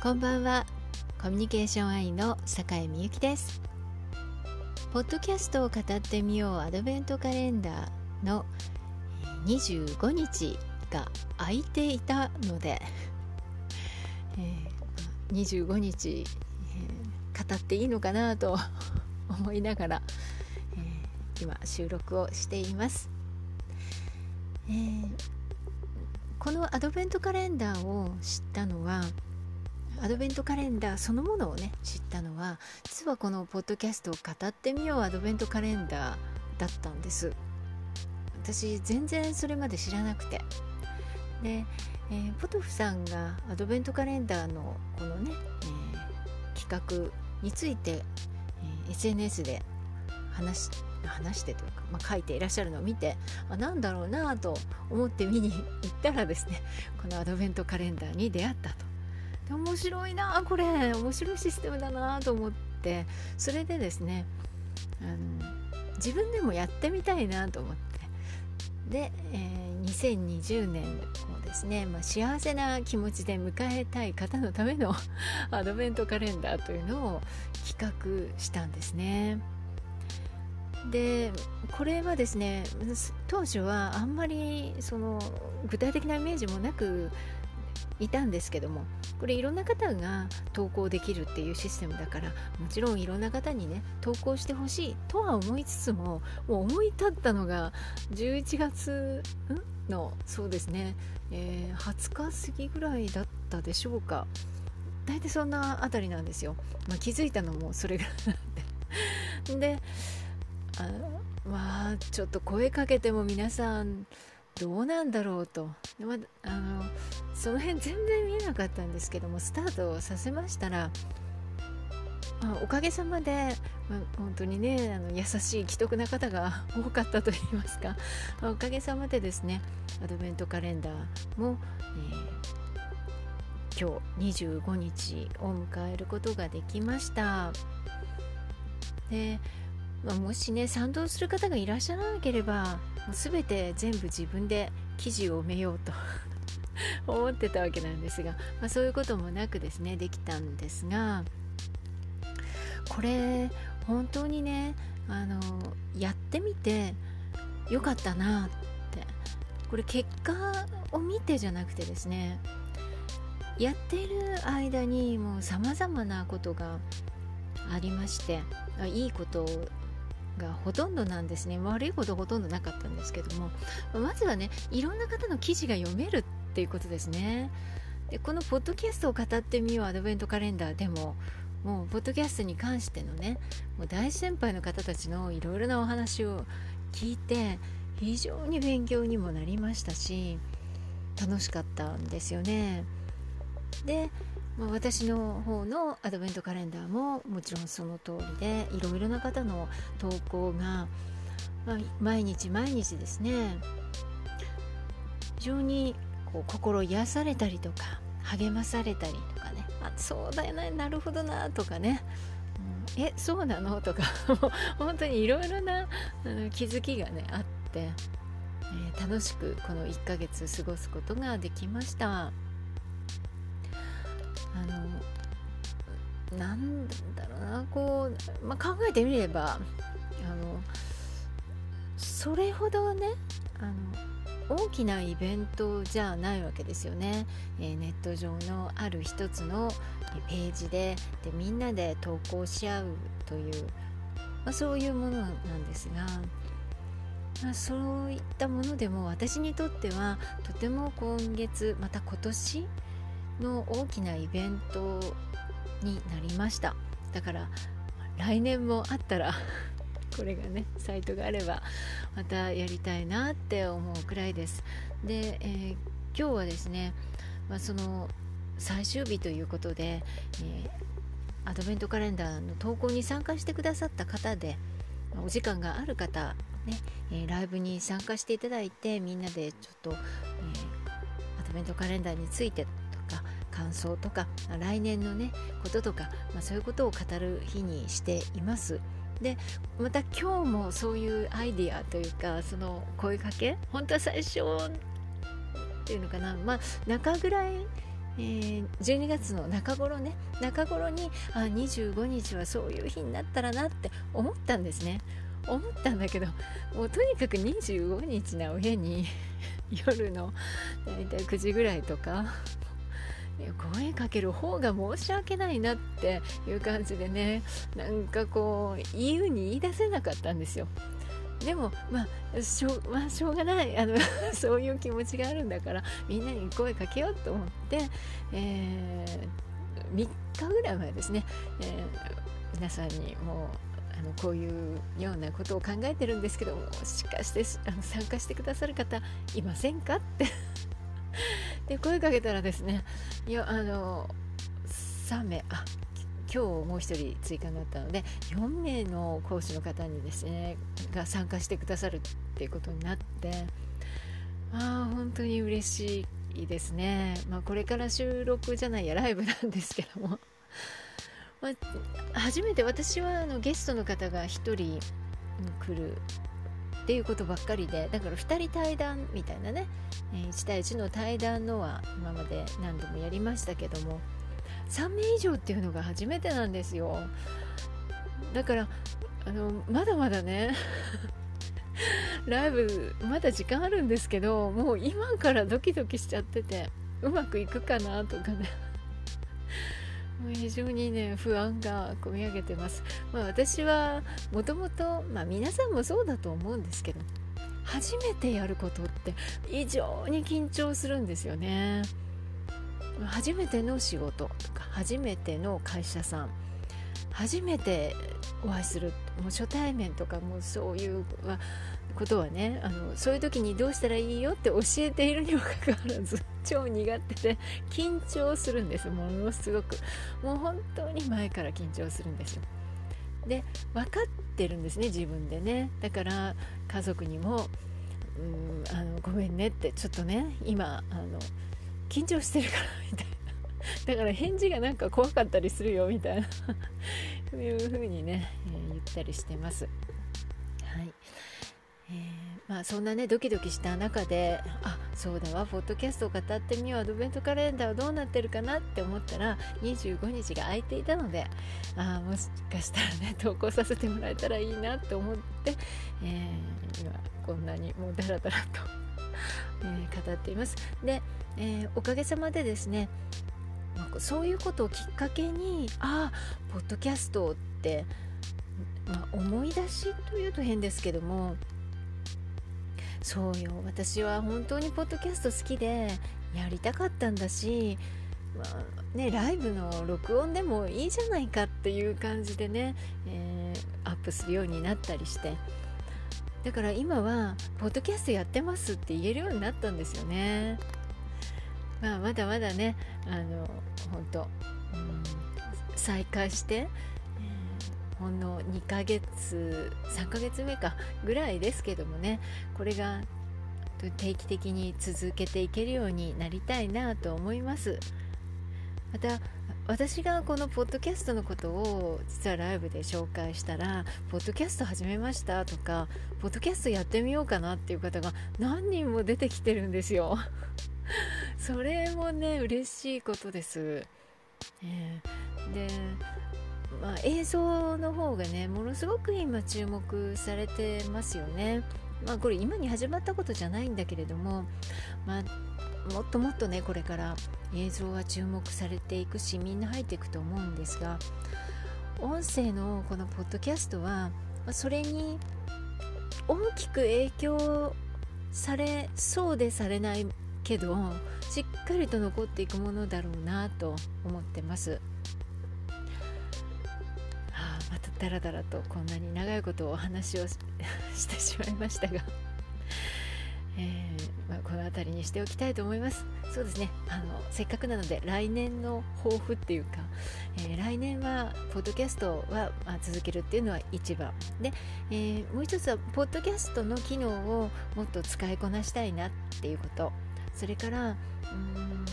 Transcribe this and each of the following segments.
こんばんは。コミュニケーションアイの坂井美由紀です。ポッドキャストを語ってみようアドベントカレンダーの25日が空いていたので、えー、25日、えー、語っていいのかなと思いながら、えー、今収録をしています、えー、このアドベントカレンダーを知ったのはアドベントカレンダーそのものをね知ったのは実はこのポッドキャストを語ってみようアドベントカレンダーだったんです。私全然それまで知らなくて。で、えー、ポトフさんがアドベントカレンダーのこのね、えー、企画について、えー、SNS で話話してというか、まあ、書いていらっしゃるのを見てあなんだろうなと思って見に行ったらですねこのアドベントカレンダーに出会ったと。で面白いなこれ。面白いシステムだなと思って。それでですねあの自分でもやってみたいなと思って。で、えー、2020年をですね、まあ、幸せな気持ちで迎えたい方のための アドベントカレンダーというのを企画したんですね。でこれはですね当初はあんまりその具体的なイメージもなくいたんですけどもこれいろんな方が投稿できるっていうシステムだからもちろんいろんな方にね投稿してほしいとは思いつつももう思い立ったのが11月のそうですね、えー、20日過ぎぐらいだったでしょうか。大体そんなあたりなんですよ、まあ、気づいたのもそれぐらいなんで。であまあちょっと声かけても皆さんどうなんだろうと、まあのその辺全然見えなかったんですけどもスタートさせましたら、まあ、おかげさまで、まあ、本当にねあの優しい既得な方が 多かったと言いますか、まあ、おかげさまでですねアドベントカレンダーも、えー、今日25日を迎えることができました。で、まあ、もしね賛同する方がいらっしゃらなければもう全て全部自分で記事を埋めようと。思ってたわけなんですが、まあ、そういうこともなくですねできたんですがこれ本当にねあのやってみてよかったなって。これ結果を見てじゃなくてですねやっている間にもうさまざまなことがありましていいことがほとんどなんですね。悪いことほとんどなかったんですけどもまずはねいろんな方の記事が読めるっていうことですね。でこのポッドキャストを語ってみようアドベントカレンダーでももうポッドキャストに関してのねもう大先輩の方たちのいろいろなお話を聞いて非常に勉強にもなりましたし楽しかったんですよね。でまあ、私の方のアドベントカレンダーももちろんその通りでいろいろな方の投稿が、まあ、毎日毎日ですね非常にこう心癒されたりとか励まされたりとかね。あそうだよね。なるほどなとかね、うん、えそうなの？とか。本当にいろいろなあの気づきがねあって、えー、楽しくこの1ヶ月過ごすことができました。あのなんだろうな。こう、まあ、考えてみればあのそれほどねあの大きなイベントじゃないわけですよね、えー、ネット上のある一つのページででみんなで投稿し合うという、まあ、そういうものなんですが、まあ、そういったものでも私にとってはとても今月また今年の大きなイベントになりました。だから来年もあったらこれがねサイトがあればまたやりたいなって思うくらいですで、えー、今日はですね、まあ、その最終日ということで、えー、アドベントカレンダーの投稿に参加してくださった方でお時間がある方ね、えー、ライブに参加していただいてみんなでちょっと、えー、アドベントカレンダーについてとか感想とか来年のねこととか、まあ、そういうことを語る日にしています。でまた今日もそういうアイディアというかその声かけ本当は最初っていうのかな。まあ中ぐらいえー、12月の中頃ね。中頃にあ25日はそういう日になったらなって思ったんですね。思ったんだけどもうとにかく25日な上に夜の大体9時ぐらいとか声かける方が申し訳ないなっていう感じでねなんかこう言うに言い出せなかったんですよ。でも、まあ、しょうまあ、しょうがない。あの そういう気持ちがあるんだからみんなに声かけようと思って、えー、3日ぐらい前ですね、えー、皆さんにもうあのこういうようなことを考えてるんですけどもしかしてあの参加してくださる方いませんかって。で声かけたらですねいやあの3名あ今日もう1人追加になったので4名の講師の方にですねが参加してくださるっていうことになってああ本当に嬉しいですね、まあ、これから収録じゃないやライブなんですけども。ま、初めて私はあのゲストの方が1人来るっていうことばっかりでだから2人対談みたいなね、1対1の対談のは今まで何度もやりましたけども3名以上っていうのが初めてなんですよ。だからあのまだまだねライブまだ時間あるんですけどもう今からドキドキしちゃっててうまくいくかなとかね。もう非常にね不安がこみ上げてます、まあ、私はもともと皆さんもそうだと思うんですけど初めてやることって異常に緊張するんですよね。初めての仕事とか初めての会社さん初めてお会いするもう初対面とかもそういうことはねあのそういう時にどうしたらいいよって教えているにもかかわらず 超苦手で緊張するんです。ものすごく。もう本当に前から緊張するんですよ。で分かってるんですね自分でね。だから家族にもうんあのごめんねってちょっとね今あの緊張してるからみたいな。だから返事がなんか怖かったりするよみたいな。そういう風にね、えー、言ったりしてます。はい。えー、まあ、そんなねドキドキした中であそうだわポッドキャストを語ってみようアドベントカレンダーはどうなってるかなって思ったら25日が空いていたのであもしかしたらね 投稿させてもらえたらいいなって思って、えー、今こんなにもうダラダラとえ、語っています。で、え、おかげさまでですねそういうことをきっかけにああポッドキャストって、まあ、思い出しというと変ですけどもそうよ私は本当にポッドキャスト好きでやりたかったんだし、まあ、ね、ライブの録音でもいいじゃないかっていう感じでね、えー、アップするようになったりしてだから今はポッドキャストやってますって言えるようになったんですよね。まあ、まだまだねあの本当、うん、再開して、えー、ほんの2ヶ月3ヶ月目かぐらいですけどもねこれが定期的に続けていけるようになりたいなと思いますまた私がこのポッドキャストのことを実はライブで紹介したら「ポッドキャスト始めました」とか「ポッドキャストやってみようかな」っていう方が何人も出てきてるんですよ。それもね嬉しいことです。えー、でまあ、映像の方がねものすごく今注目されてますよね。まあこれ今に始まったことじゃないんだけれども、まあ、もっともっとねこれから映像は注目されていくしみんな入っていくと思うんですが音声のこのポッドキャストはそれに大きく影響されそうでされないけどしっかりと残っていくものだろうなと思ってます。あまたダラダラとこんなに長いことお話を してしまいましたが。えー、まあ、この辺りにしておきたいと思います。そうですね。あのせっかくなので来年の抱負っていうか、えー、来年はポッドキャストは、まあ、続けるっていうのは一番。で、えー、もう一つはポッドキャストの機能をもっと使いこなしたいなっていうこと。それからうん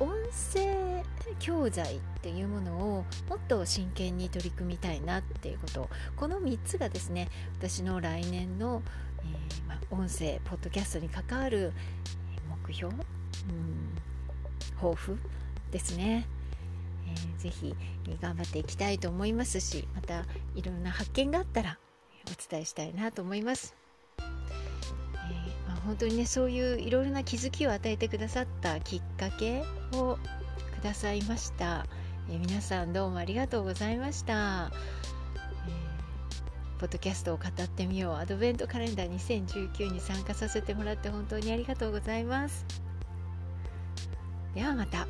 音声教材っていうものをもっと真剣に取り組みたいなっていうこと。この3つがですね私の来年の、えー、ま、音声ポッドキャストに関わる目標、うん、抱負ですね、えー、ぜひ頑張っていきたいと思いますしまたいろんな発見があったらお伝えしたいなと思います、本当にねそういういろいろな気づきを与えてくださったきっかけをくださいました、えー、皆さんどうもありがとうございました、ポッドキャストを語ってみよう。アドベントカレンダー2019に参加させてもらって本当にありがとうございます。ではまた。